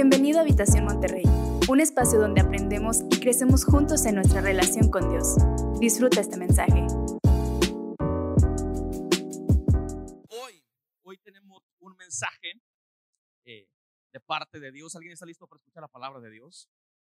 Bienvenido a Habitación Monterrey, un espacio donde aprendemos y crecemos juntos en nuestra relación con Dios. Disfruta este mensaje. Hoy, hoy tenemos un mensaje eh, de parte de Dios. ¿Alguien está listo para escuchar la palabra de Dios?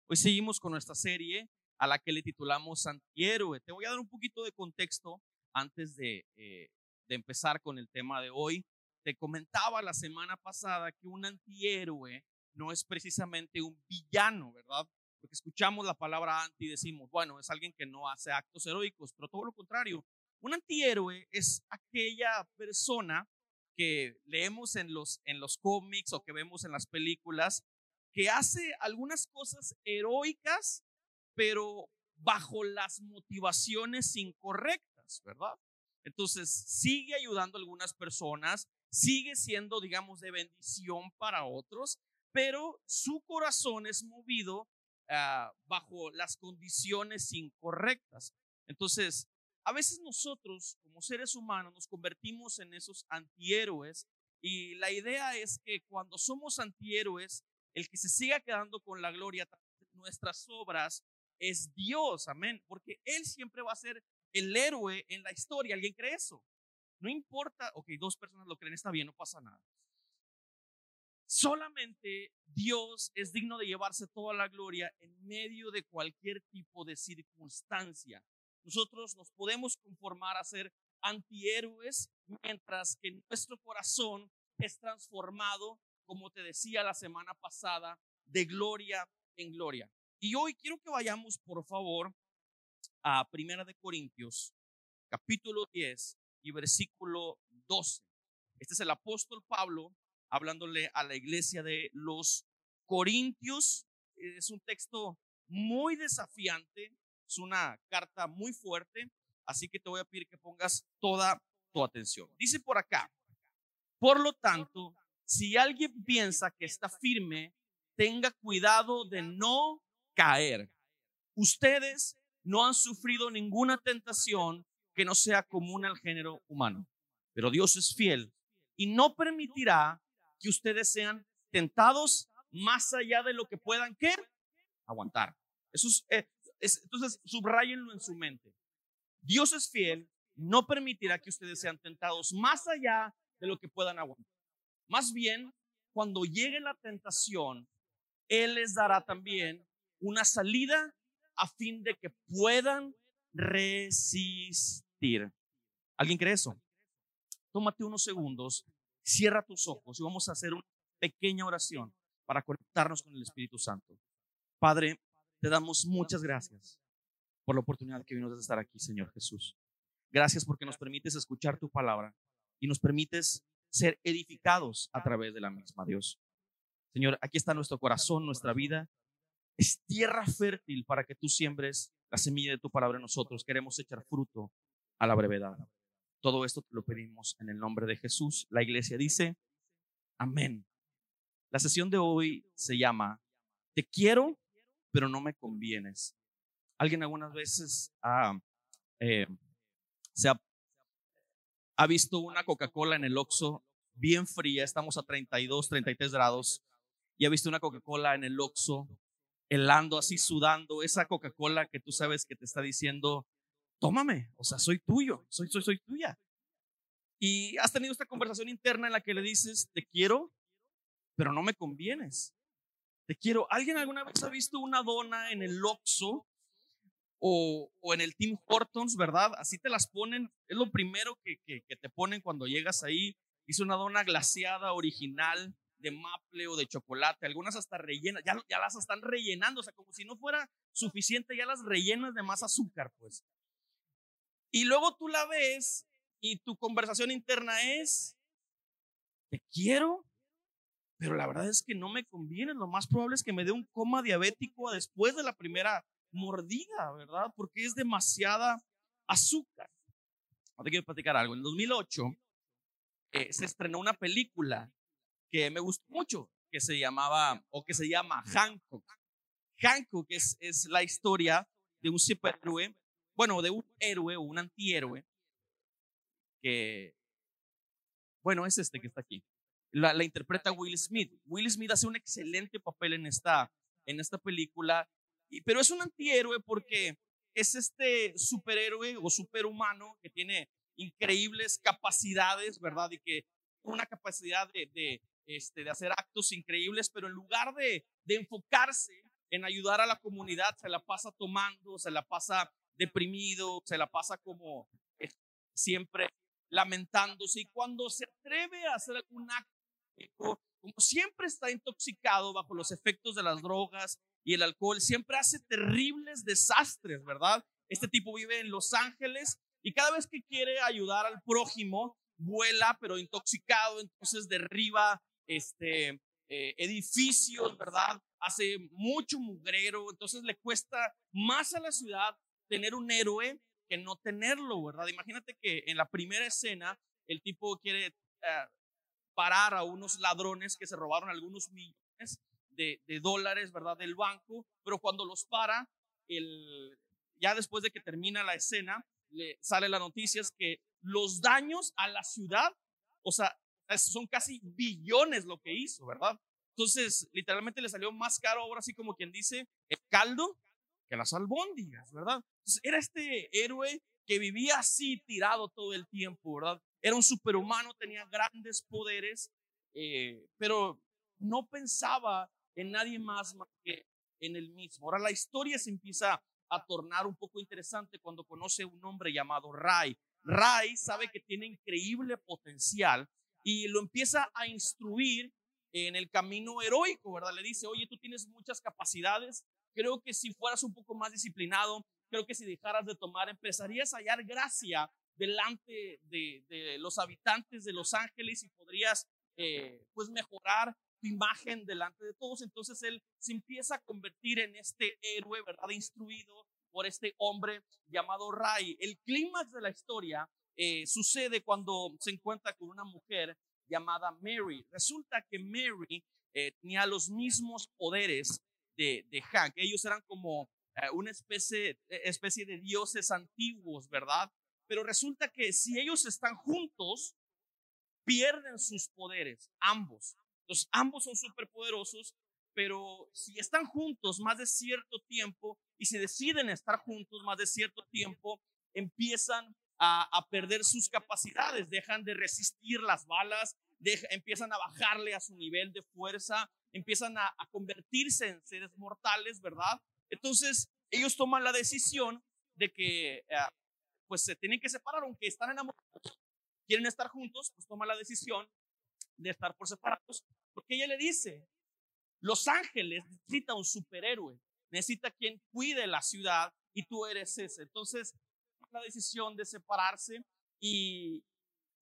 Hoy seguimos con nuestra serie a la que le titulamos Antihéroe. Te voy a dar un poquito de contexto antes de, eh, de empezar con el tema de hoy. Te comentaba la semana pasada que un antihéroe no es precisamente un villano, ¿verdad? Porque escuchamos la palabra anti y decimos, bueno, es alguien que no hace actos heroicos, pero todo lo contrario. Un antihéroe es aquella persona que leemos en los, en los cómics o que vemos en las películas, que hace algunas cosas heroicas, pero bajo las motivaciones incorrectas, ¿verdad? Entonces, sigue ayudando a algunas personas, sigue siendo, digamos, de bendición para otros, pero su corazón es movido ah, bajo las condiciones incorrectas. Entonces, a veces nosotros como seres humanos nos convertimos en esos antihéroes y la idea es que cuando somos antihéroes, el que se siga quedando con la gloria de nuestras obras es Dios, amén, porque Él siempre va a ser el héroe en la historia. ¿Alguien cree eso? No importa, ok, dos personas lo creen, está bien, no pasa nada. Solamente Dios es digno de llevarse toda la gloria en medio de cualquier tipo de circunstancia. Nosotros nos podemos conformar a ser antihéroes mientras que nuestro corazón es transformado, como te decía la semana pasada, de gloria en gloria. Y hoy quiero que vayamos, por favor, a Primera de Corintios, capítulo 10 y versículo 12. Este es el apóstol Pablo hablándole a la iglesia de los Corintios. Es un texto muy desafiante, es una carta muy fuerte, así que te voy a pedir que pongas toda tu atención. Dice por acá, por lo tanto, si alguien piensa que está firme, tenga cuidado de no caer. Ustedes no han sufrido ninguna tentación que no sea común al género humano, pero Dios es fiel y no permitirá que ustedes sean tentados más allá de lo que puedan ¿qué? aguantar. Eso eh, es, entonces, subrayenlo en su mente. Dios es fiel, no permitirá que ustedes sean tentados más allá de lo que puedan aguantar. Más bien, cuando llegue la tentación, Él les dará también una salida a fin de que puedan resistir. ¿Alguien cree eso? Tómate unos segundos Cierra tus ojos y vamos a hacer una pequeña oración para conectarnos con el Espíritu Santo. Padre, te damos muchas gracias por la oportunidad que vimos de estar aquí, Señor Jesús. Gracias porque nos permites escuchar tu palabra y nos permites ser edificados a través de la misma, Dios. Señor, aquí está nuestro corazón, nuestra vida. Es tierra fértil para que tú siembres la semilla de tu palabra en nosotros. Queremos echar fruto a la brevedad. Todo esto te lo pedimos en el nombre de Jesús. La iglesia dice, amén. La sesión de hoy se llama, te quiero, pero no me convienes. Alguien algunas veces ha, eh, se ha, ha visto una Coca-Cola en el Oxxo bien fría, estamos a 32, 33 grados, y ha visto una Coca-Cola en el Oxxo helando así, sudando, esa Coca-Cola que tú sabes que te está diciendo, tómame, o sea, soy tuyo, soy, soy, soy tuya. Y has tenido esta conversación interna en la que le dices, te quiero, pero no me convienes. Te quiero. ¿Alguien alguna vez ha visto una dona en el Oxxo o, en el Tim Hortons, verdad? Así te las ponen, es lo primero que, que, te ponen cuando llegas ahí. Hizo una dona glaciada original de maple o de chocolate, algunas hasta rellenas, ya, ya las están rellenando, o sea, como si no fuera suficiente, ya las rellenas de más azúcar, pues. Y luego tú la ves y tu conversación interna es, te quiero, pero la verdad es que no me conviene. Lo más probable es que me dé un coma diabético después de la primera mordida, ¿verdad? Porque es demasiada azúcar. Ahora te quiero platicar algo. En el 2008 eh, se estrenó una película que me gustó mucho, que se llamaba, o que se llama Hancock. Hancock es, es la historia de un superhéroe bueno, de un héroe o un antihéroe que, bueno, es este que está aquí. la, interpreta Will Smith. Will Smith hace un excelente papel en esta, en esta película, y, pero es un antihéroe porque es este superhéroe o superhumano que tiene increíbles capacidades, ¿verdad? Y que una capacidad de, este, de hacer actos increíbles, pero en lugar de, de enfocarse en ayudar a la comunidad, se la pasa tomando, se la pasa deprimido, se la pasa como siempre lamentándose y cuando se atreve a hacer algún acto como siempre está intoxicado bajo los efectos de las drogas y el alcohol, siempre hace terribles desastres, ¿verdad? Este tipo vive en Los Ángeles y cada vez que quiere ayudar al prójimo, vuela, pero intoxicado, entonces derriba este, eh, edificios, ¿verdad? Hace mucho mugrero, entonces le cuesta más a la ciudad tener un héroe que no tenerlo, ¿verdad? Imagínate que en la primera escena el tipo quiere eh, parar a unos ladrones que se robaron algunos millones de, dólares, ¿verdad? Del banco, pero cuando los para, el, ya después de que termina la escena, le sale la noticia es que los daños a la ciudad, o sea, son casi billones lo que hizo, ¿verdad? Entonces, literalmente le salió más caro ahora así como quien dice el caldo que las albóndigas, ¿verdad? era este héroe que vivía así tirado todo el tiempo, ¿verdad? Era un superhumano, tenía grandes poderes, eh, pero no pensaba en nadie más más que en él mismo. Ahora la historia se empieza a tornar un poco interesante cuando conoce un hombre llamado Ray. Ray sabe que tiene increíble potencial y lo empieza a instruir en el camino heroico, ¿verdad? Le dice, oye, tú tienes muchas capacidades, creo que si fueras un poco más disciplinado, creo que si dejaras de tomar, empezarías a hallar gracia delante de, los habitantes de Los Ángeles y podrías eh, pues mejorar tu imagen delante de todos. Entonces él se empieza a convertir en este héroe, ¿verdad? Instruido por este hombre llamado Ray. El clímax de la historia eh, sucede cuando se encuentra con una mujer llamada Mary. Resulta que Mary eh, tenía los mismos poderes de, de. Ellos eran como una especie, especie de dioses antiguos, ¿verdad? Pero resulta que si ellos están juntos, pierden sus poderes, ambos. Entonces, ambos son superpoderosos, pero si están juntos más de cierto tiempo y si deciden estar juntos más de cierto tiempo, empiezan a, perder sus capacidades, dejan de resistir las balas, empiezan a bajarle a su nivel de fuerza, empiezan a, convertirse en seres mortales, ¿verdad? Entonces, ellos toman la decisión de que eh, pues se tienen que separar, aunque están enamorados, quieren estar juntos, pues toma la decisión de estar por separados, porque ella le dice, Los Ángeles necesita un superhéroe, necesita quien cuide la ciudad y tú eres ese. Entonces, la decisión de separarse y,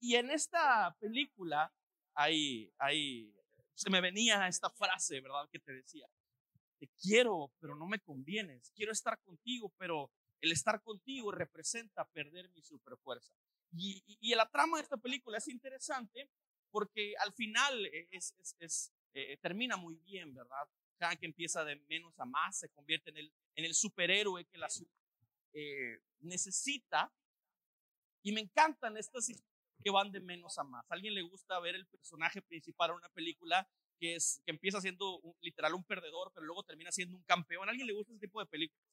y en esta película, ahí, ahí se me venía esta frase, ¿verdad? Que te decía, te quiero, pero no me convienes, quiero estar contigo, pero el estar contigo representa perder mi superfuerza. Y, y, la trama de esta película es interesante porque al final es, es, eh, termina muy bien, ¿verdad? que empieza de menos a más, se convierte en el, en el superhéroe que la eh, necesita. Y me encantan estas historias que van de menos a más. ¿A alguien le gusta ver el personaje principal en una película que, es, que empieza siendo literal un perdedor, pero luego termina siendo un campeón? ¿A alguien le gusta ese tipo de películas?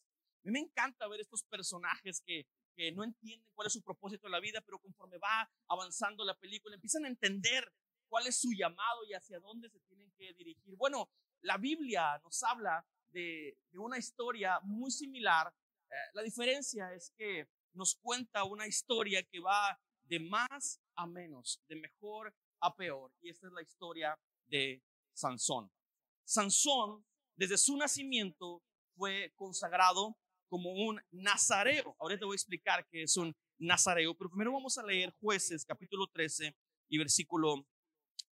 A mí me encanta ver estos personajes que, que no entienden cuál es su propósito en la vida, pero conforme va avanzando la película, empiezan a entender cuál es su llamado y hacia dónde se tienen que dirigir. Bueno, la Biblia nos habla de, de una historia muy similar. Eh, la diferencia es que nos cuenta una historia que va de más a menos, de mejor a peor. Y esta es la historia de Sansón. Sansón, desde su nacimiento, fue consagrado como un nazareo. Ahora te voy a explicar qué es un nazareo, pero primero vamos a leer jueces capítulo 13 y versículo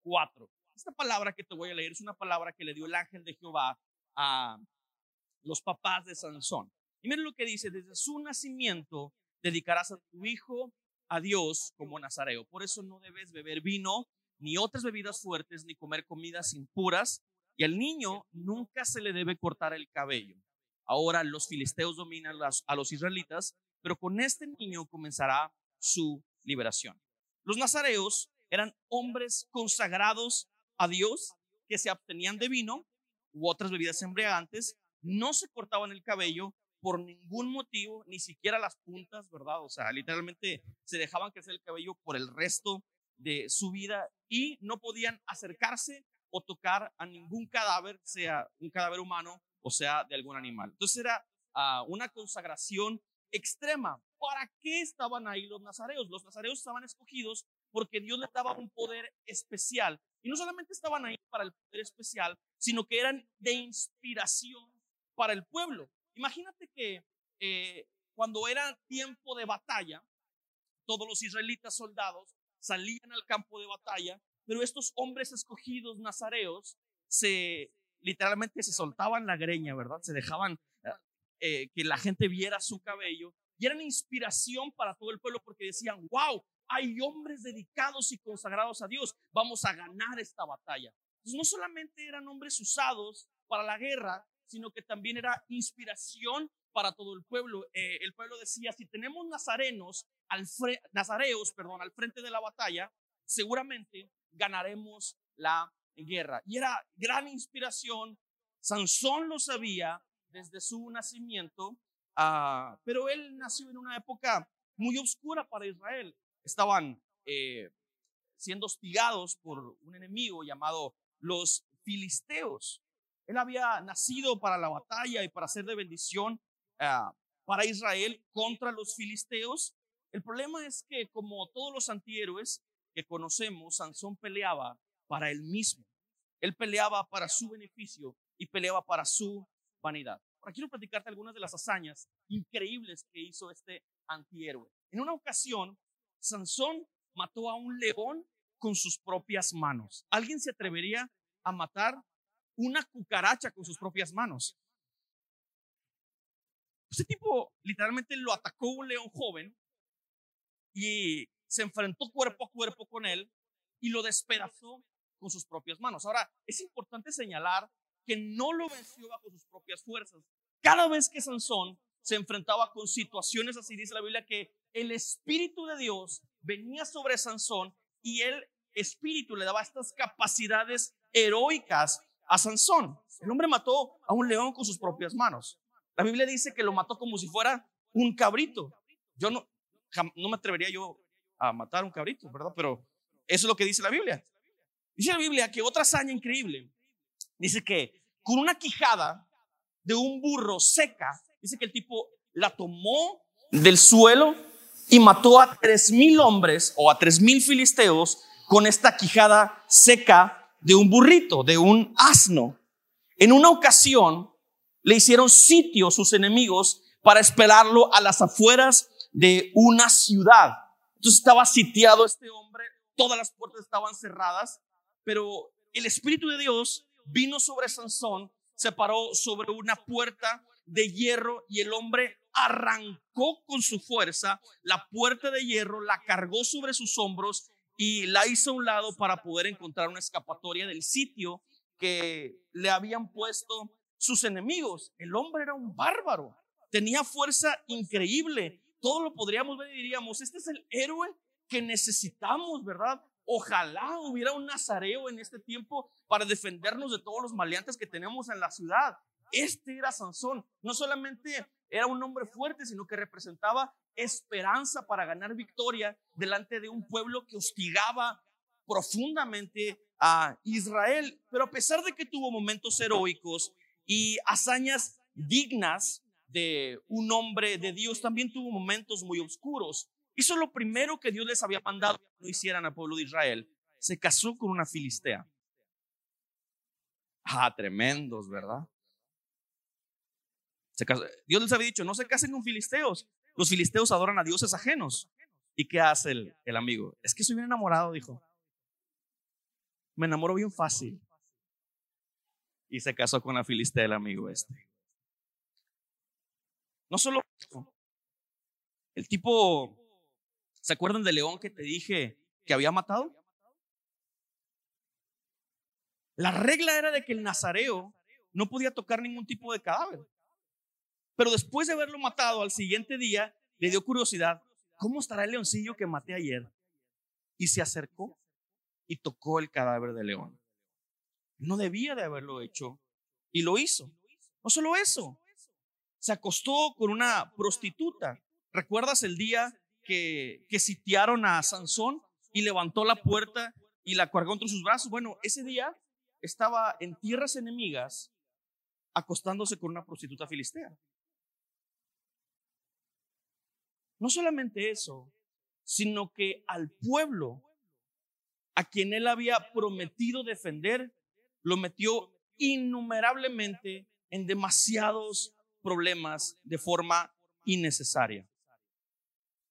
4. Esta palabra que te voy a leer es una palabra que le dio el ángel de Jehová a los papás de Sansón. Y miren lo que dice, desde su nacimiento dedicarás a tu hijo a Dios como nazareo. Por eso no debes beber vino, ni otras bebidas fuertes, ni comer comidas impuras. Y al niño nunca se le debe cortar el cabello Ahora los filisteos dominan a los israelitas, pero con este niño comenzará su liberación. Los nazareos eran hombres consagrados a Dios que se abstenían de vino u otras bebidas embriagantes, no se cortaban el cabello por ningún motivo, ni siquiera las puntas, ¿verdad? O sea, literalmente se dejaban crecer el cabello por el resto de su vida y no podían acercarse o tocar a ningún cadáver, sea un cadáver humano o sea de algún animal. Entonces era ah, una consagración extrema. ¿Para qué estaban ahí los nazareos? Los nazareos estaban escogidos porque Dios les daba un poder especial. Y no solamente estaban ahí para el poder especial, sino que eran de inspiración para el pueblo. Imagínate que eh, cuando era tiempo de batalla, todos los israelitas soldados salían al campo de batalla, pero estos hombres escogidos nazareos se literalmente se soltaban la greña, ¿verdad? Se dejaban eh, que la gente viera su cabello y eran inspiración para todo el pueblo porque decían, wow, hay hombres dedicados y consagrados a Dios, vamos a ganar esta batalla. no solamente eran hombres usados para la guerra, sino que también era inspiración para todo el pueblo. Eh, el pueblo decía, si tenemos nazarenos, al nazareos, perdón, al frente de la batalla, seguramente ganaremos la guerra. Y era gran inspiración. Sansón lo sabía desde su nacimiento, ah, pero él nació en una época muy oscura para Israel. Estaban eh, siendo hostigados por un enemigo llamado los filisteos. Él había nacido para la batalla y para ser de bendición ah, para Israel contra los filisteos. El problema es que como todos los antihéroes que conocemos, Sansón peleaba para él mismo. Él peleaba para su beneficio y peleaba para su vanidad. Ahora quiero platicarte algunas de las hazañas increíbles que hizo este antihéroe. En una ocasión, Sansón mató a un león con sus propias manos. ¿Alguien se atrevería a matar una cucaracha con sus propias manos. Ese tipo literalmente lo atacó un león joven y se enfrentó cuerpo a cuerpo con él y lo despedazó con sus propias manos. Ahora, es importante señalar que no lo venció bajo sus propias fuerzas. Cada vez que Sansón se enfrentaba con situaciones así, dice la Biblia que el Espíritu de Dios venía sobre Sansón y el Espíritu le daba estas capacidades heroicas a Sansón. El hombre mató a un león con sus propias manos. La Biblia dice que lo mató como si fuera un cabrito. Yo no, no me atrevería yo a matar un cabrito, ¿verdad? Pero eso es lo que dice la Biblia. Dice la Biblia que otra hazaña increíble, dice que con una quijada de un burro seca, dice que el tipo la tomó del suelo y mató a tres mil hombres o a tres mil filisteos con esta quijada seca de un burrito, de un asno. En una ocasión le hicieron sitio sus enemigos para esperarlo a las afueras de una ciudad. Entonces estaba sitiado este hombre, todas las puertas estaban cerradas, pero el Espíritu de Dios vino sobre Sansón, se paró sobre una puerta de hierro y el hombre arrancó con su fuerza la puerta de hierro, la cargó sobre sus hombros y la hizo a un lado para poder encontrar una escapatoria del sitio que le habían puesto sus enemigos. El hombre era un bárbaro, tenía fuerza increíble. Todo lo podríamos ver y diríamos, este es el héroe que necesitamos, ¿verdad? Ojalá hubiera un nazareo en este tiempo para defendernos de todos los maleantes que tenemos en la ciudad. Este era Sansón. No solamente era un hombre fuerte, sino que representaba esperanza para ganar victoria delante de un pueblo que hostigaba profundamente a Israel. Pero a pesar de que tuvo momentos heroicos y hazañas dignas de un hombre de Dios, también tuvo momentos muy oscuros. Hizo lo primero que Dios les había mandado que no hicieran al pueblo de Israel. Se casó con una filistea. Ah, tremendos, ¿verdad? Dios les había dicho, no se casen con filisteos. Los filisteos adoran a dioses ajenos. ¿Y qué hace el, el amigo? Es que soy bien enamorado, dijo. Me enamoro bien fácil. Y se casó con la filistea el amigo este. No solo el tipo, ¿se acuerdan del león que te dije que había matado? La regla era de que el nazareo no podía tocar ningún tipo de cadáver. Pero después de haberlo matado al siguiente día, le dio curiosidad, ¿cómo estará el leoncillo que maté ayer? Y se acercó y tocó el cadáver de león. No debía de haberlo hecho y lo hizo. No solo eso, se acostó con una prostituta. ¿Recuerdas el día que, que sitiaron a Sansón y levantó la puerta y la cargó entre sus brazos? Bueno, ese día estaba en tierras enemigas acostándose con una prostituta filistea. No solamente eso, sino que al pueblo a quien él había prometido defender, lo metió innumerablemente en demasiados problemas de forma innecesaria.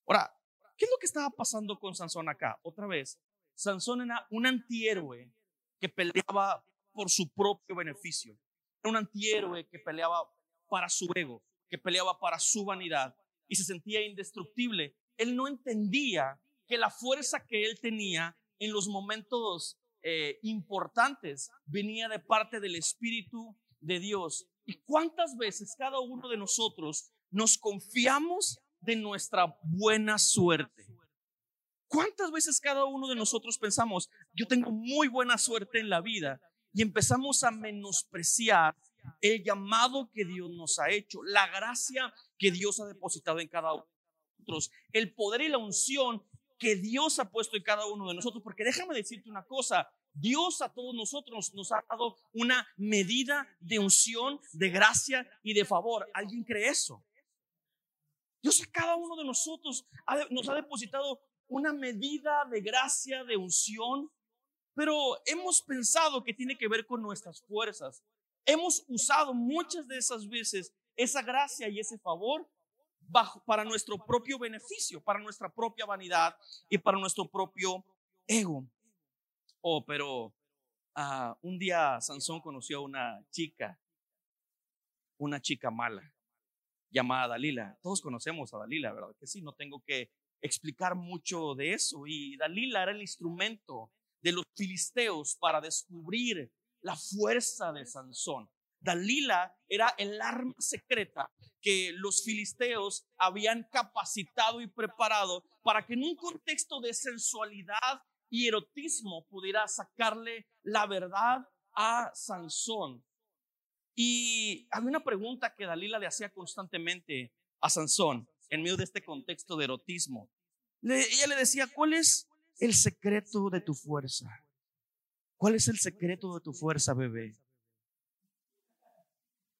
Ahora, ¿qué es lo que estaba pasando con Sansón acá? Otra vez, Sansón era un antihéroe que peleaba por su propio beneficio. Era un antihéroe que peleaba para su ego, que peleaba para su vanidad y se sentía indestructible. Él no entendía que la fuerza que él tenía en los momentos eh, importantes venía de parte del Espíritu de Dios. ¿Y cuántas veces cada uno de nosotros nos confiamos de nuestra buena suerte? ¿Cuántas veces cada uno de nosotros pensamos, yo tengo muy buena suerte en la vida y empezamos a menospreciar el llamado que Dios nos ha hecho, la gracia que Dios ha depositado en cada uno de nosotros, el poder y la unción que Dios ha puesto en cada uno de nosotros. Porque déjame decirte una cosa, Dios a todos nosotros nos ha dado una medida de unción, de gracia y de favor. ¿Alguien cree eso? Dios a cada uno de nosotros nos ha depositado una medida de gracia, de unción, pero hemos pensado que tiene que ver con nuestras fuerzas. Hemos usado muchas de esas veces esa gracia y ese favor bajo, para nuestro propio beneficio, para nuestra propia vanidad y para nuestro propio ego. Oh, pero uh, un día Sansón conoció a una chica, una chica mala, llamada Dalila. Todos conocemos a Dalila, ¿verdad? Que sí, no tengo que explicar mucho de eso. Y Dalila era el instrumento de los filisteos para descubrir la fuerza de Sansón. Dalila era el arma secreta que los filisteos habían capacitado y preparado para que en un contexto de sensualidad y erotismo pudiera sacarle la verdad a Sansón. Y había una pregunta que Dalila le hacía constantemente a Sansón en medio de este contexto de erotismo. ella le decía, ¿cuál es el secreto de tu fuerza? ¿Cuál es el secreto de tu fuerza, bebé?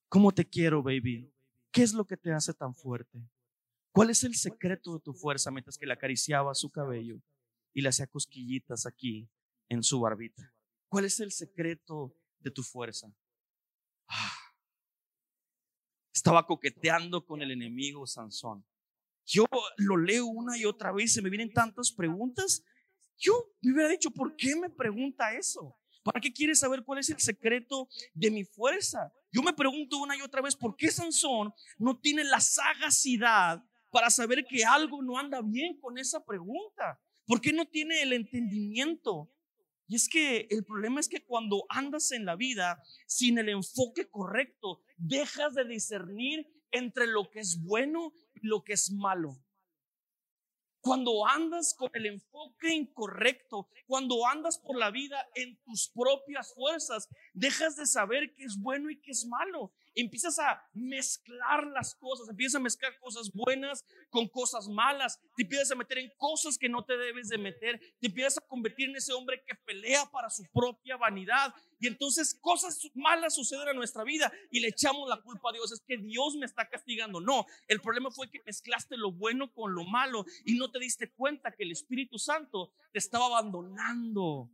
¿Cómo te quiero, baby? ¿Qué es lo que te hace tan fuerte? ¿Cuál es el secreto de tu fuerza mientras que le acariciaba su cabello y le hacía cosquillitas aquí en su barbita? ¿Cuál es el secreto de tu fuerza? Ah. estaba coqueteando con el enemigo Sansón. Yo lo leo una y otra vez, se me vienen tantas preguntas. Yo me hubiera dicho, ¿por qué me pregunta eso? ¿Para qué quieres saber cuál es el secreto de mi fuerza? Yo me pregunto una y otra vez, ¿por qué Sansón no tiene la sagacidad para saber que algo no anda bien con esa pregunta? ¿Por qué no tiene el entendimiento? Y es que el problema es que cuando andas en la vida sin el enfoque correcto, dejas de discernir entre lo que es bueno y lo que es malo. Cuando andas con el enfoque incorrecto, cuando andas por la vida en tus propias fuerzas, dejas de saber qué es bueno y qué es malo empiezas a mezclar las cosas, empiezas a mezclar cosas buenas con cosas malas, te empiezas a meter en cosas que no te debes de meter, te empiezas a convertir en ese hombre que pelea para su propia vanidad. Y entonces cosas malas suceden en nuestra vida y le echamos la culpa a Dios, es que Dios me está castigando. No, el problema fue que mezclaste lo bueno con lo malo y no te diste cuenta que el Espíritu Santo te estaba abandonando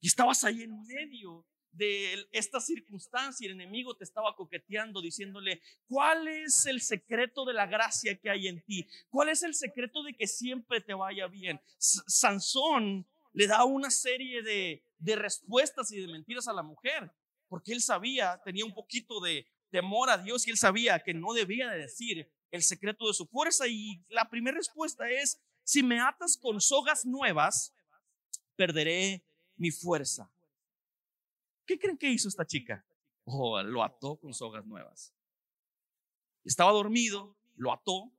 y estabas ahí en medio de esta circunstancia, el enemigo te estaba coqueteando diciéndole, ¿cuál es el secreto de la gracia que hay en ti? ¿Cuál es el secreto de que siempre te vaya bien? Sansón le da una serie de, de respuestas y de mentiras a la mujer, porque él sabía, tenía un poquito de temor a Dios y él sabía que no debía de decir el secreto de su fuerza. Y la primera respuesta es, si me atas con sogas nuevas, perderé mi fuerza. ¿Qué creen que hizo esta chica? Oh, lo ató con sogas nuevas. Estaba dormido, lo ató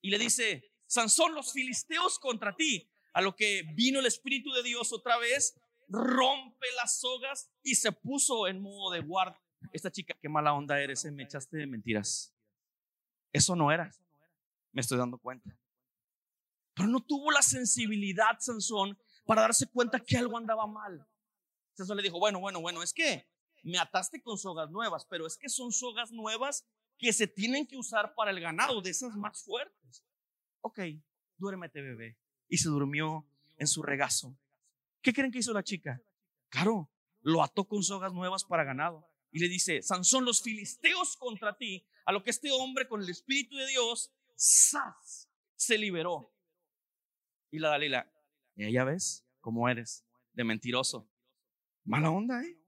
y le dice, Sansón, los filisteos contra ti. A lo que vino el Espíritu de Dios otra vez, rompe las sogas y se puso en modo de guardia. Esta chica, qué mala onda eres, eh, me echaste de mentiras. Eso no era, me estoy dando cuenta. Pero no tuvo la sensibilidad Sansón para darse cuenta que algo andaba mal. Sansón le dijo, bueno, bueno, bueno, es que me ataste con sogas nuevas, pero es que son sogas nuevas que se tienen que usar para el ganado, de esas más fuertes. Ok, duérmete bebé. Y se durmió en su regazo. ¿Qué creen que hizo la chica? Claro, lo ató con sogas nuevas para ganado. Y le dice, Sansón, los filisteos contra ti, a lo que este hombre con el Espíritu de Dios, ¡zas! se liberó. Y la Dalila, ya ves cómo eres de mentiroso. Mala onda, ¿eh?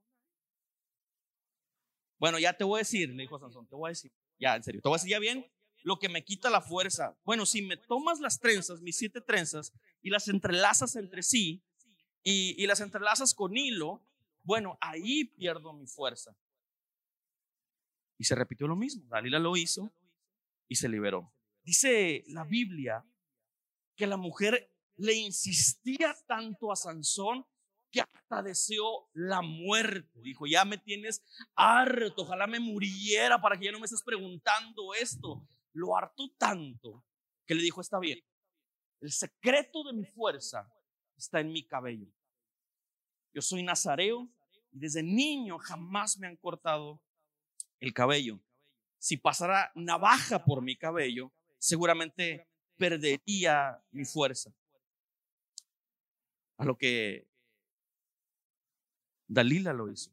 Bueno, ya te voy a decir, le dijo Sansón, te voy a decir, ya, en serio, te voy a decir ya bien lo que me quita la fuerza. Bueno, si me tomas las trenzas, mis siete trenzas, y las entrelazas entre sí, y, y las entrelazas con hilo, bueno, ahí pierdo mi fuerza. Y se repitió lo mismo. Dalila lo hizo y se liberó. Dice la Biblia que la mujer le insistía tanto a Sansón que hasta deseó la muerte. Dijo, ya me tienes harto, ojalá me muriera para que ya no me estés preguntando esto. Lo harto tanto que le dijo, está bien, el secreto de mi fuerza está en mi cabello. Yo soy nazareo y desde niño jamás me han cortado el cabello. Si pasara navaja por mi cabello, seguramente perdería mi fuerza. A lo que Dalila lo hizo.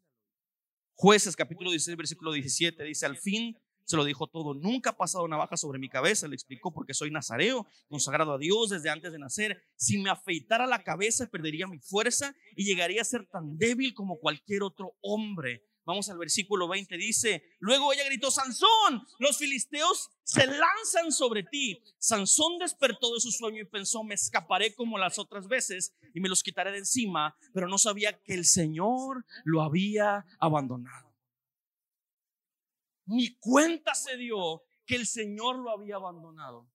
Jueces capítulo 16, versículo 17 dice, al fin se lo dijo todo, nunca ha pasado navaja sobre mi cabeza, le explicó porque soy nazareo, consagrado a Dios desde antes de nacer. Si me afeitara la cabeza perdería mi fuerza y llegaría a ser tan débil como cualquier otro hombre. Vamos al versículo 20, dice, luego ella gritó, Sansón, los filisteos se lanzan sobre ti. Sansón despertó de su sueño y pensó, me escaparé como las otras veces y me los quitaré de encima, pero no sabía que el Señor lo había abandonado. Ni cuenta se dio que el Señor lo había abandonado.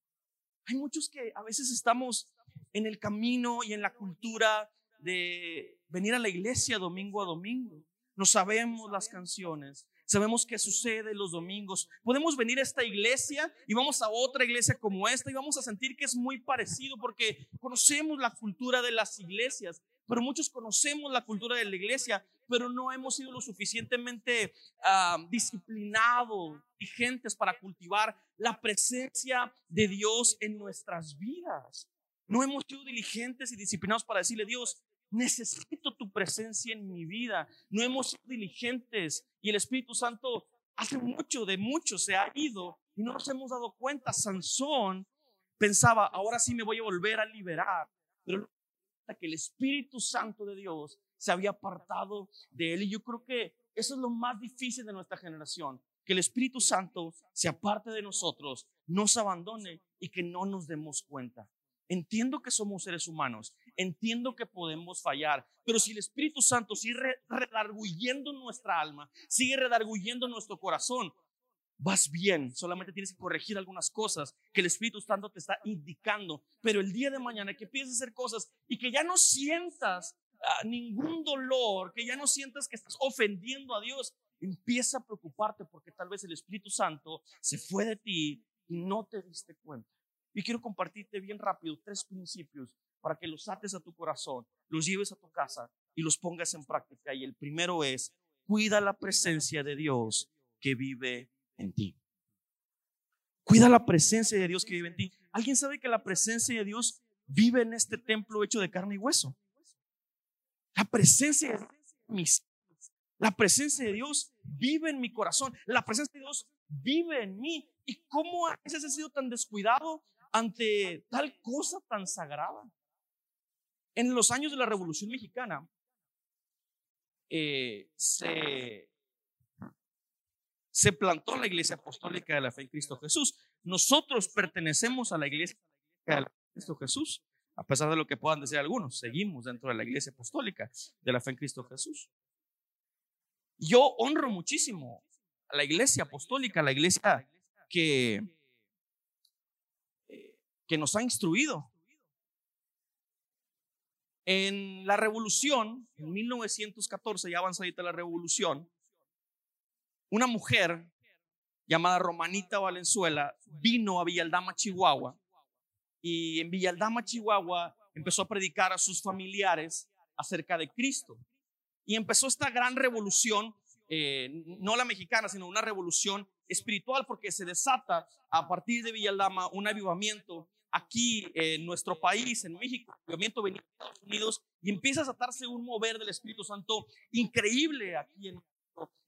Hay muchos que a veces estamos en el camino y en la cultura de venir a la iglesia domingo a domingo no sabemos las canciones, sabemos qué sucede los domingos. Podemos venir a esta iglesia y vamos a otra iglesia como esta y vamos a sentir que es muy parecido porque conocemos la cultura de las iglesias, pero muchos conocemos la cultura de la iglesia, pero no hemos sido lo suficientemente uh, disciplinados, vigentes para cultivar la presencia de Dios en nuestras vidas. No hemos sido diligentes y disciplinados para decirle, Dios, necesito tu presencia en mi vida. No hemos sido diligentes y el Espíritu Santo hace mucho de mucho se ha ido y no nos hemos dado cuenta. Sansón pensaba, ahora sí me voy a volver a liberar, pero que el Espíritu Santo de Dios se había apartado de él y yo creo que eso es lo más difícil de nuestra generación, que el Espíritu Santo se aparte de nosotros, nos abandone y que no nos demos cuenta. Entiendo que somos seres humanos, entiendo que podemos fallar, pero si el Espíritu Santo sigue redarguyendo nuestra alma, sigue redarguyendo nuestro corazón, vas bien, solamente tienes que corregir algunas cosas que el Espíritu Santo te está indicando, pero el día de mañana que empieces a hacer cosas y que ya no sientas ah, ningún dolor, que ya no sientas que estás ofendiendo a Dios, empieza a preocuparte porque tal vez el Espíritu Santo se fue de ti y no te diste cuenta. Y quiero compartirte bien rápido tres principios para que los ates a tu corazón, los lleves a tu casa y los pongas en práctica. Y el primero es, cuida la presencia de Dios que vive en ti. Cuida la presencia de Dios que vive en ti. ¿Alguien sabe que la presencia de Dios vive en este templo hecho de carne y hueso? La presencia de la presencia de Dios vive en mi corazón. La presencia de Dios vive en mí. ¿Y cómo a veces he sido tan descuidado ante tal cosa tan sagrada. En los años de la Revolución Mexicana eh, se, plantó la Iglesia Apostólica de la Fe en Cristo Jesús. Nosotros pertenecemos a la Iglesia de Cristo Jesús, a pesar de lo que puedan decir algunos, seguimos dentro de la Iglesia Apostólica de la Fe en Cristo Jesús. Yo honro muchísimo a la Iglesia Apostólica, a la Iglesia que que nos ha instruido. En la revolución, en 1914, ya avanzadita la revolución, una mujer llamada Romanita Valenzuela vino a Villaldama, Chihuahua, y en Villaldama, Chihuahua, empezó a predicar a sus familiares acerca de Cristo. Y empezó esta gran revolución, eh, no la mexicana, sino una revolución espiritual, porque se desata a partir de Villaldama un avivamiento aquí en nuestro país, en México, el avivamiento venía de Estados Unidos, y empieza a desatarse un mover del Espíritu Santo increíble aquí en México.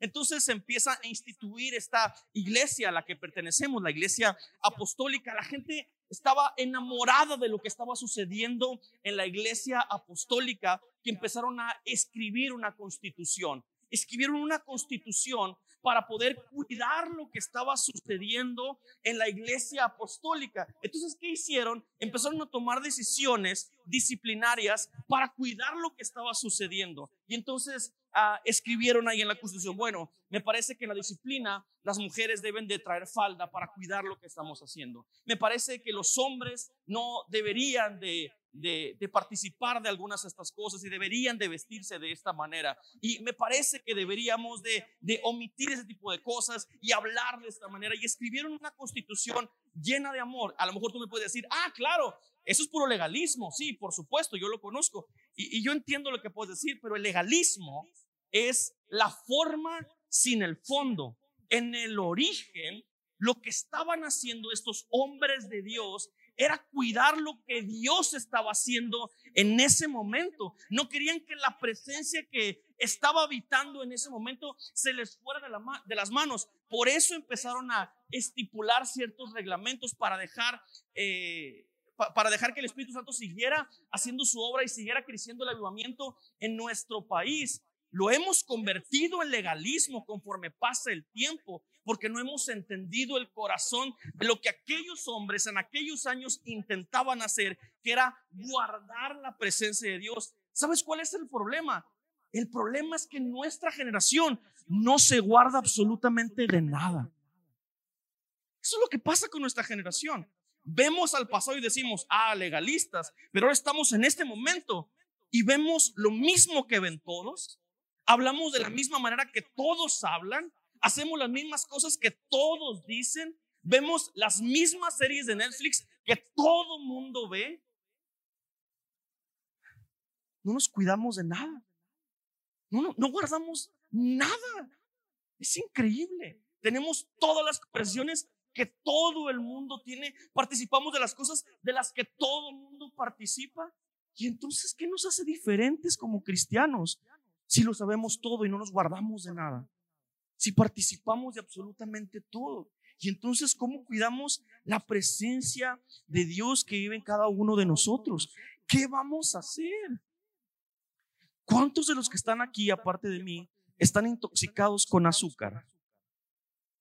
Entonces se empieza a instituir esta iglesia a la que pertenecemos, la iglesia apostólica. La gente estaba enamorada de lo que estaba sucediendo en la iglesia apostólica, que empezaron a escribir una constitución. Escribieron una constitución para poder cuidar lo que estaba sucediendo en la iglesia apostólica. Entonces, ¿qué hicieron? Empezaron a tomar decisiones disciplinarias para cuidar lo que estaba sucediendo. Y entonces ah, escribieron ahí en la constitución, bueno, me parece que en la disciplina las mujeres deben de traer falda para cuidar lo que estamos haciendo. Me parece que los hombres no deberían de de, participar de algunas de estas cosas y deberían de vestirse de esta manera. Y me parece que deberíamos de, de omitir ese tipo de cosas y hablar de esta manera. Y escribieron una constitución llena de amor. A lo mejor tú me puedes decir, ah, claro, eso es puro legalismo. Sí, por supuesto, yo lo conozco. Y, y yo entiendo lo que puedes decir, pero el legalismo es la forma sin el fondo. En el origen, lo que estaban haciendo estos hombres de Dios era cuidar lo que Dios estaba haciendo en ese momento. No querían que la presencia que estaba habitando en ese momento se les fuera de, las manos. Por eso empezaron a estipular ciertos reglamentos para dejar... Eh, para dejar que el Espíritu Santo siguiera haciendo su obra y siguiera creciendo el avivamiento en nuestro país. Lo hemos convertido en legalismo conforme pasa el tiempo, porque no hemos entendido el corazón de lo que aquellos hombres en aquellos años intentaban hacer, que era guardar la presencia de Dios. ¿Sabes cuál es el problema? El problema es que nuestra generación no se guarda absolutamente de nada. Eso es lo que pasa con nuestra generación. Vemos al pasado y decimos, ah, legalistas, pero ahora estamos en este momento y vemos lo mismo que ven todos, hablamos de la misma manera que todos hablan, hacemos las mismas cosas que todos dicen, vemos las mismas series de Netflix que todo mundo ve. No nos cuidamos de nada. No, no, guardamos nada. Es increíble. Tenemos todas las presiones que todo el mundo tiene. Participamos de las cosas de las que todo el mundo participa. Y entonces, ¿qué nos hace diferentes como cristianos? si lo sabemos todo y no nos guardamos de nada? Si participamos de absolutamente todo. Y entonces, ¿cómo cuidamos la presencia de Dios que vive en cada uno de nosotros? ¿Qué vamos a hacer? ¿Cuántos de los que están aquí, aparte de mí, están intoxicados con azúcar?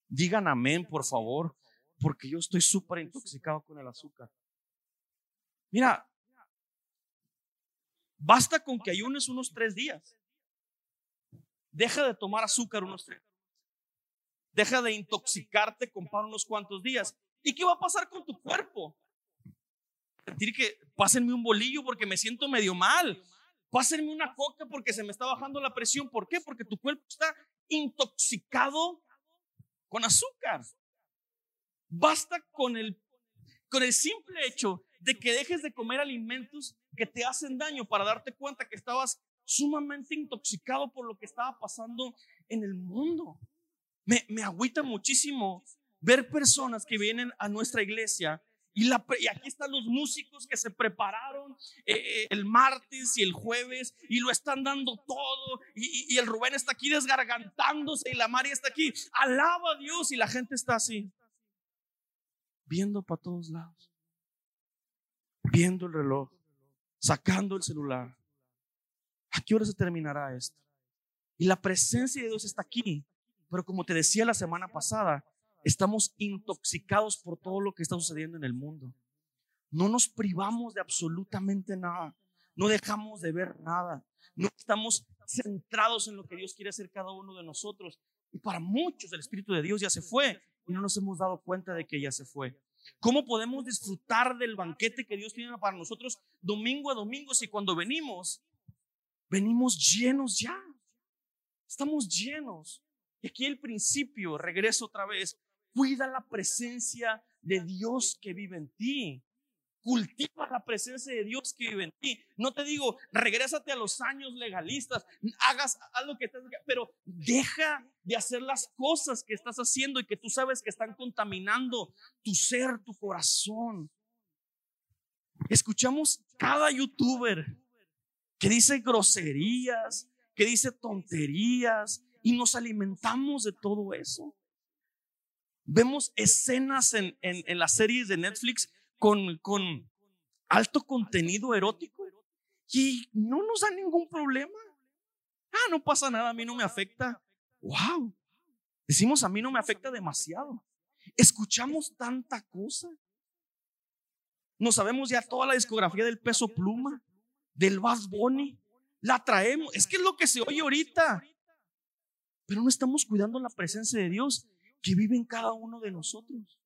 Digan amén, por favor, porque yo estoy súper intoxicado con el azúcar. Mira, basta con que ayunes unos tres días Deja de tomar azúcar unos días. Deja de intoxicarte con pan unos cuantos días. ¿Y qué va a pasar con tu cuerpo? Sentir que pásenme un bolillo porque me siento medio mal. Pásenme una coca porque se me está bajando la presión. ¿Por qué? Porque tu cuerpo está intoxicado con azúcar. Basta con el, con el simple hecho de que dejes de comer alimentos que te hacen daño para darte cuenta que estabas sumamente intoxicado por lo que estaba pasando en el mundo. Me, me agüita muchísimo ver personas que vienen a nuestra iglesia y, la, y, aquí están los músicos que se prepararon eh, eh, el martes y el jueves y lo están dando todo. Y, y, el Rubén está aquí desgargantándose y la María está aquí. Alaba a Dios y la gente está así, viendo para todos lados, viendo el reloj, sacando el celular. ¿A qué hora se terminará esto? Y la presencia de Dios está aquí. Pero como te decía la semana pasada, estamos intoxicados por todo lo que está sucediendo en el mundo. No nos privamos de absolutamente nada. No dejamos de ver nada. No estamos centrados en lo que Dios quiere hacer cada uno de nosotros. Y para muchos el Espíritu de Dios ya se fue y no nos hemos dado cuenta de que ya se fue. ¿Cómo podemos disfrutar del banquete que Dios tiene para nosotros domingo a domingo y cuando venimos, venimos llenos ya. Estamos llenos. Y aquí el principio, regreso otra vez, cuida la presencia de Dios que vive en ti. Cultiva la presencia de Dios que vive en ti. No te digo, regrésate a los años legalistas, hagas algo que estás, pero deja de hacer las cosas que estás haciendo y que tú sabes que están contaminando tu ser, tu corazón. Escuchamos cada youtuber que dice groserías, que dice tonterías y nos alimentamos de todo eso. Vemos escenas en, en, las series de Netflix con, con alto contenido erótico y no nos da ningún problema. Ah, no pasa nada, a mí no me afecta. Wow. Decimos, a mí no me afecta demasiado. Escuchamos tanta cosa. No sabemos ya toda la discografía del peso pluma, del Bass Bunny. La traemos. Es que es lo que se oye ahorita. Pero no estamos cuidando la presencia de Dios que vive en cada uno de nosotros.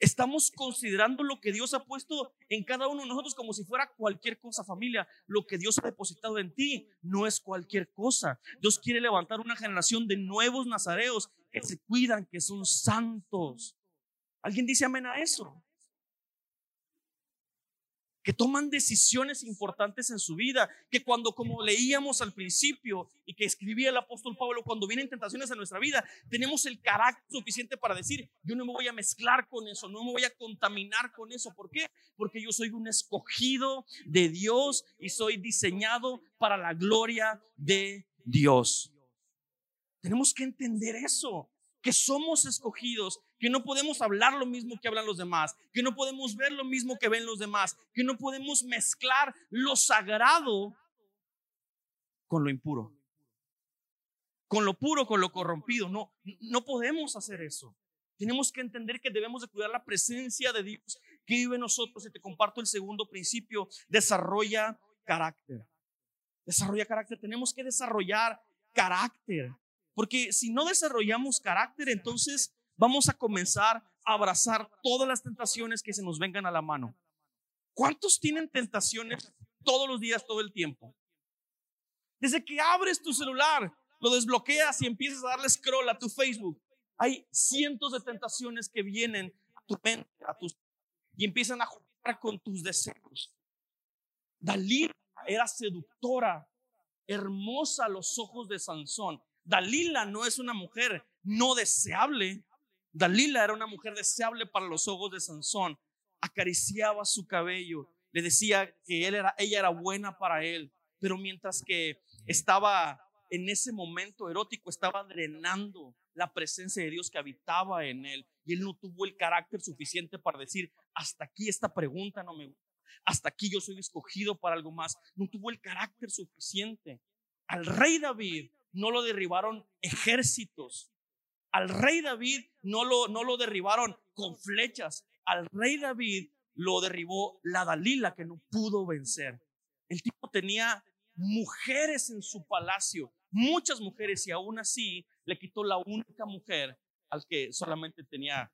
Estamos considerando lo que Dios ha puesto en cada uno de nosotros como si fuera cualquier cosa, familia. Lo que Dios ha depositado en ti no es cualquier cosa. Dios quiere levantar una generación de nuevos nazareos que se cuidan, que son santos. ¿Alguien dice amén a eso? Que toman decisiones importantes en su vida, que cuando, como leíamos al principio y que escribía el apóstol Pablo, cuando vienen tentaciones en nuestra vida, tenemos el carácter suficiente para decir, yo no me voy a mezclar con eso, no me voy a contaminar con eso. ¿Por qué? Porque yo soy un escogido de Dios y soy diseñado para la gloria de Dios. Tenemos que entender eso que somos escogidos, que no podemos hablar lo mismo que hablan los demás, que no podemos ver lo mismo que ven los demás, que no podemos mezclar lo sagrado con lo impuro, con lo puro, con lo corrompido. No, no podemos hacer eso. Tenemos que entender que debemos de cuidar la presencia de Dios que vive en nosotros. Y te comparto el segundo principio, desarrolla carácter. Desarrolla carácter. Tenemos que desarrollar carácter. Porque si no desarrollamos carácter, entonces vamos a comenzar a abrazar todas las tentaciones que se nos vengan a la mano. ¿Cuántos tienen tentaciones todos los días, todo el tiempo? Desde que abres tu celular, lo desbloqueas y empiezas a darle scroll a tu Facebook, hay cientos de tentaciones que vienen a tu mente, y empiezan a jugar con tus deseos. Dalila era seductora, hermosa a los ojos de Sansón. Dalila no es una mujer no deseable. Dalila era una mujer deseable para los ojos de Sansón. Acariciaba su cabello, le decía que él era, ella era buena para él, pero mientras que estaba en ese momento erótico, estaba drenando la presencia de Dios que habitaba en él. Y él no tuvo el carácter suficiente para decir, hasta aquí esta pregunta no me gusta, hasta aquí yo soy escogido para algo más. No tuvo el carácter suficiente. Al rey David no lo derribaron ejércitos. Al rey David no lo, no lo derribaron con flechas. Al rey David lo derribó la Dalila que no pudo vencer. El tipo tenía mujeres en su palacio, muchas mujeres, y aún así le quitó la única mujer al que solamente tenía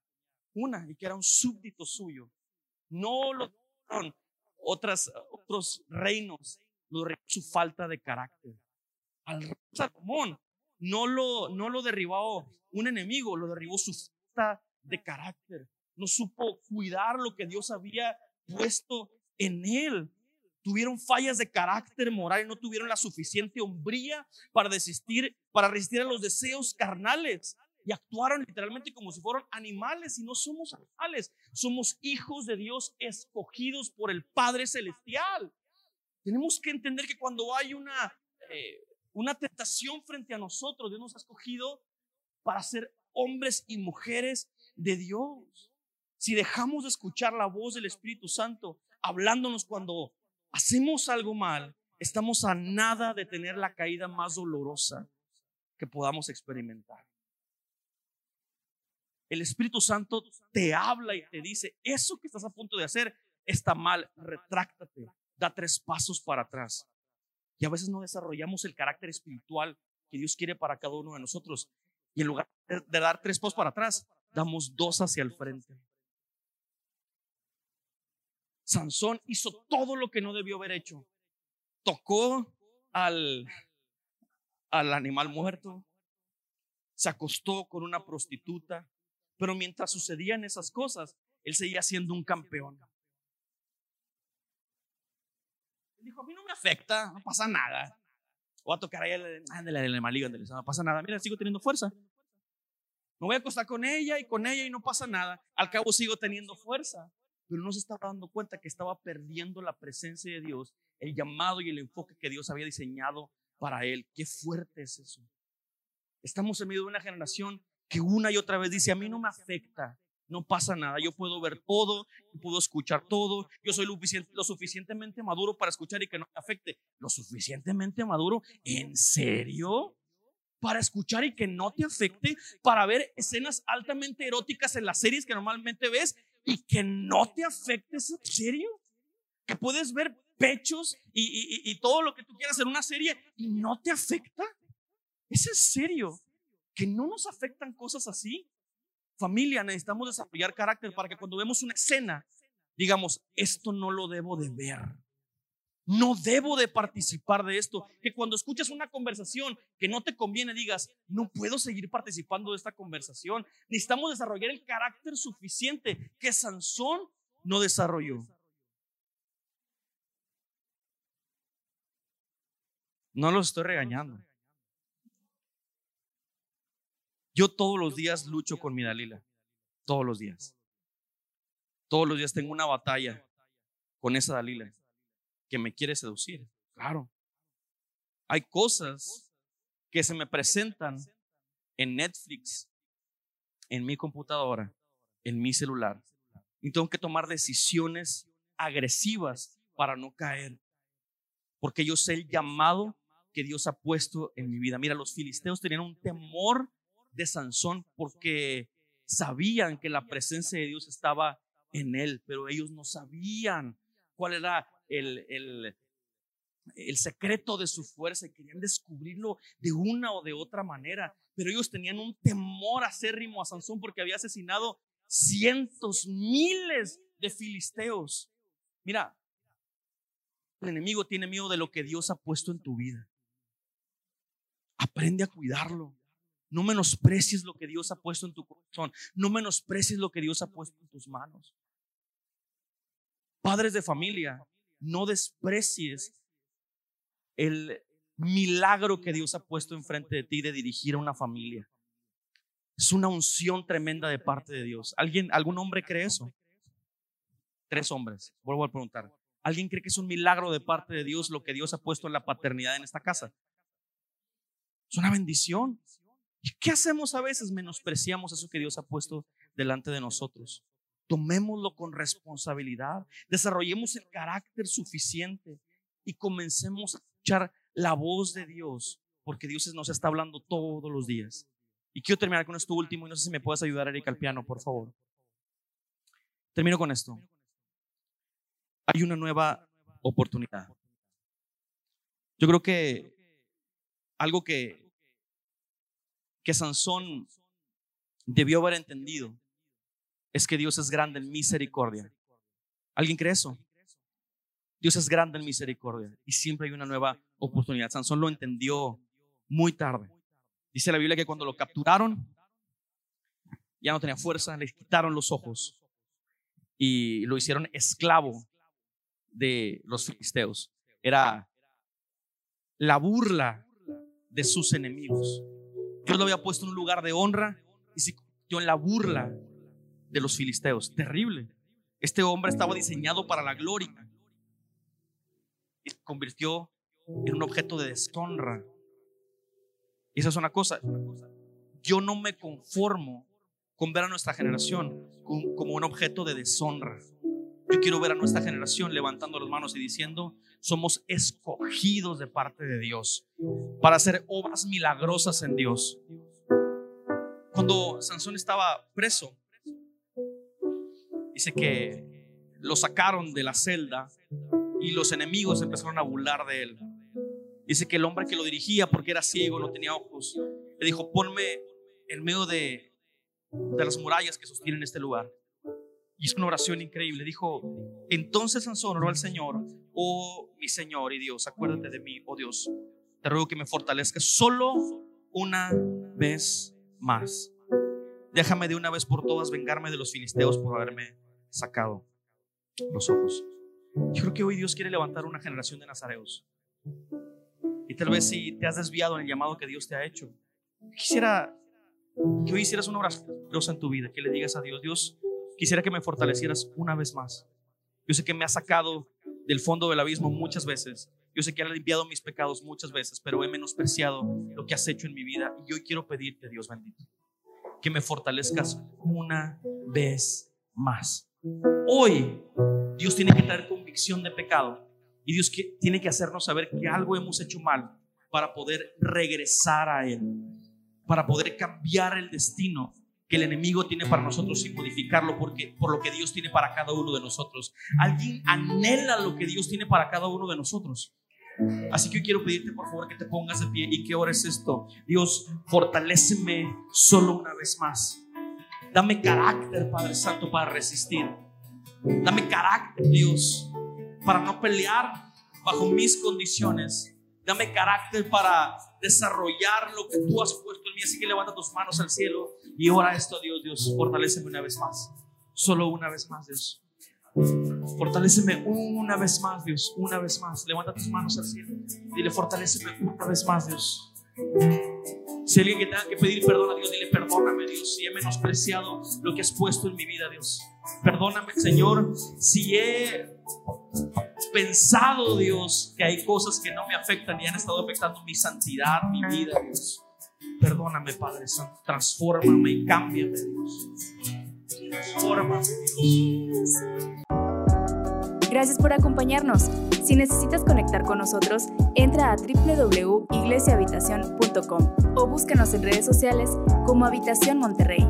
una y que era un súbdito suyo. No lo otras, otros reinos, lo su falta de carácter al rey Salomón no lo, no lo derribó un enemigo, lo derribó su falta de carácter. No supo cuidar lo que Dios había puesto en él. Tuvieron fallas de carácter moral y no tuvieron la suficiente hombría para desistir, para resistir a los deseos carnales. Y actuaron literalmente como si fueran animales y no somos animales. Somos hijos de Dios escogidos por el Padre Celestial. Tenemos que entender que cuando hay una eh, una tentación frente a nosotros. Dios nos ha escogido para ser hombres y mujeres de Dios. Si dejamos de escuchar la voz del Espíritu Santo hablándonos cuando hacemos algo mal, estamos a nada de tener la caída más dolorosa que podamos experimentar. El Espíritu Santo te habla y te dice, eso que estás a punto de hacer está mal, retráctate, da tres pasos para atrás. Y a veces no desarrollamos el carácter espiritual que Dios quiere para cada uno de nosotros. Y en lugar de dar tres pasos para atrás, damos dos hacia el frente. Sansón hizo todo lo que no debió haber hecho. Tocó al, al animal muerto, se acostó con una prostituta, pero mientras sucedían esas cosas, él seguía siendo un campeón. Él dijo, a mí no me afecta, no pasa nada. Voy a tocar ahí el, ándale, el animalillo, no pasa nada. Mira, sigo teniendo fuerza. Me voy a acostar con ella y con ella y no pasa nada. Al cabo sigo teniendo fuerza. Pero no se estaba dando cuenta que estaba perdiendo la presencia de Dios, el llamado y el enfoque que Dios había diseñado para él. Qué fuerte es eso. Estamos en medio de una generación que una y otra vez dice, a mí no me afecta, no pasa nada, yo puedo ver todo, puedo escuchar todo, yo soy lo, suficientemente maduro para escuchar y que no me afecte. ¿Lo suficientemente maduro? ¿En serio? para escuchar y que no te afecte, para ver escenas altamente eróticas en las series que normalmente ves y que no te afecte. ¿Es en serio? Que puedes ver pechos y, todo lo que tú quieras en una serie y no te afecta. ¿Es en serio? Que no nos afectan cosas así. Familia, necesitamos desarrollar carácter para que cuando vemos una escena, digamos, esto no lo debo de ver. No debo de participar de esto. Que cuando escuchas una conversación que no te conviene, digas, no puedo seguir participando de esta conversación. Necesitamos desarrollar el carácter suficiente que Sansón no desarrolló. No los estoy regañando. Yo todos los días lucho con mi Dalila. Todos los días. Todos los días tengo una batalla con esa Dalila que me quiere seducir. Claro. Hay cosas que se me presentan en Netflix, en mi computadora, en mi celular. Y tengo que tomar decisiones agresivas para no caer. Porque yo sé el llamado que Dios ha puesto en mi vida. Mira, los filisteos tenían un temor de Sansón porque sabían que la presencia de Dios estaba en él, pero ellos no sabían cuál era el, el, el secreto de su fuerza y querían descubrirlo de una o de otra manera. Pero ellos tenían un temor acérrimo a Sansón porque había asesinado cientos, miles de filisteos. Mira, el enemigo tiene miedo de lo que Dios ha puesto en tu vida. Aprende a cuidarlo. No menosprecies lo que Dios ha puesto en tu corazón. No menosprecies lo que Dios ha puesto en tus manos. Padres de familia, no desprecies el milagro que Dios ha puesto enfrente de ti de dirigir a una familia. Es una unción tremenda de parte de Dios. ¿Alguien, algún hombre cree eso? Tres hombres. Vuelvo a preguntar. ¿Alguien cree que es un milagro de parte de Dios lo que Dios ha puesto en la paternidad en esta casa? Es una bendición. ¿Y qué hacemos a veces? Menospreciamos eso que Dios ha puesto delante de nosotros. Tomémoslo con responsabilidad, desarrollemos el carácter suficiente y comencemos a escuchar la voz de Dios, porque Dios nos está hablando todos los días. Y quiero terminar con esto último y no sé si me puedes ayudar, Erika, al piano, por favor. Termino con esto. Hay una nueva oportunidad. Yo creo que algo que, que Sansón debió haber entendido es que Dios es grande en misericordia. ¿Alguien cree eso? Dios es grande en misericordia y siempre hay una nueva oportunidad. Sansón lo entendió muy tarde. Dice la Biblia que cuando lo capturaron, ya no tenía fuerza, le quitaron los ojos y lo hicieron esclavo de los filisteos. Era la burla de sus enemigos. Dios lo había puesto en un lugar de honra y se convirtió en la burla de los filisteos. Terrible. Este hombre estaba diseñado para la gloria y se convirtió en un objeto de deshonra. Y esa es una cosa. Yo no me conformo con ver a nuestra generación como un objeto de deshonra. Yo quiero ver a nuestra generación levantando las manos y diciendo, somos escogidos de parte de Dios para hacer obras milagrosas en Dios. Cuando Sansón estaba preso, Dice que lo sacaron de la celda y los enemigos empezaron a burlar de él. Dice que el hombre que lo dirigía, porque era ciego, no tenía ojos, le dijo, ponme en medio de, de las murallas que sostienen este lugar. Y es una oración increíble. Dijo, entonces Sansón oró al Señor, oh mi Señor y Dios, acuérdate de mí, oh Dios. Te ruego que me fortalezca solo una vez más. Déjame de una vez por todas vengarme de los filisteos por haberme sacado los ojos. Yo creo que hoy Dios quiere levantar una generación de nazareos. Y tal vez si te has desviado en el llamado que Dios te ha hecho, quisiera que hoy hicieras una oración en tu vida, que le digas a Dios, Dios, quisiera que me fortalecieras una vez más. Yo sé que me has sacado del fondo del abismo muchas veces. Yo sé que has limpiado mis pecados muchas veces, pero he menospreciado lo que has hecho en mi vida. Y hoy quiero pedirte, Dios bendito, que me fortalezcas una vez más. Hoy Dios tiene que traer convicción de pecado y Dios tiene que hacernos saber que algo hemos hecho mal para poder regresar a Él, para poder cambiar el destino que el enemigo tiene para nosotros y modificarlo porque, por lo que Dios tiene para cada uno de nosotros. Alguien anhela lo que Dios tiene para cada uno de nosotros. Así que yo quiero pedirte por favor que te pongas de pie y que ores esto. Dios, fortaléceme solo una vez más. Dame carácter, Padre Santo, para resistir. Dame carácter, Dios, para no pelear bajo mis condiciones. Dame carácter para desarrollar lo que tú has puesto en mí. Así que levanta tus manos al cielo y ora esto, Dios, Dios. Fortaléceme una vez más. Solo una vez más, Dios. Fortaléceme una vez más, Dios. Una vez más. Levanta tus manos al cielo. Dile, fortaléceme una vez más, Dios. Si alguien que tenga que pedir perdón a Dios, dile, perdóname, Dios, si he menospreciado lo que has puesto en mi vida, Dios. Perdóname, Señor, si he pensado, Dios, que hay cosas que no me afectan y han estado afectando mi santidad, mi vida, Dios. Perdóname, Padre Santo. Transfórmame y cámbiame, Dios. Transfórmame, Dios. Gracias por acompañarnos. Si necesitas conectar con nosotros, entra a www.iglesiahabitacion.com o búscanos en redes sociales como Habitación Monterrey.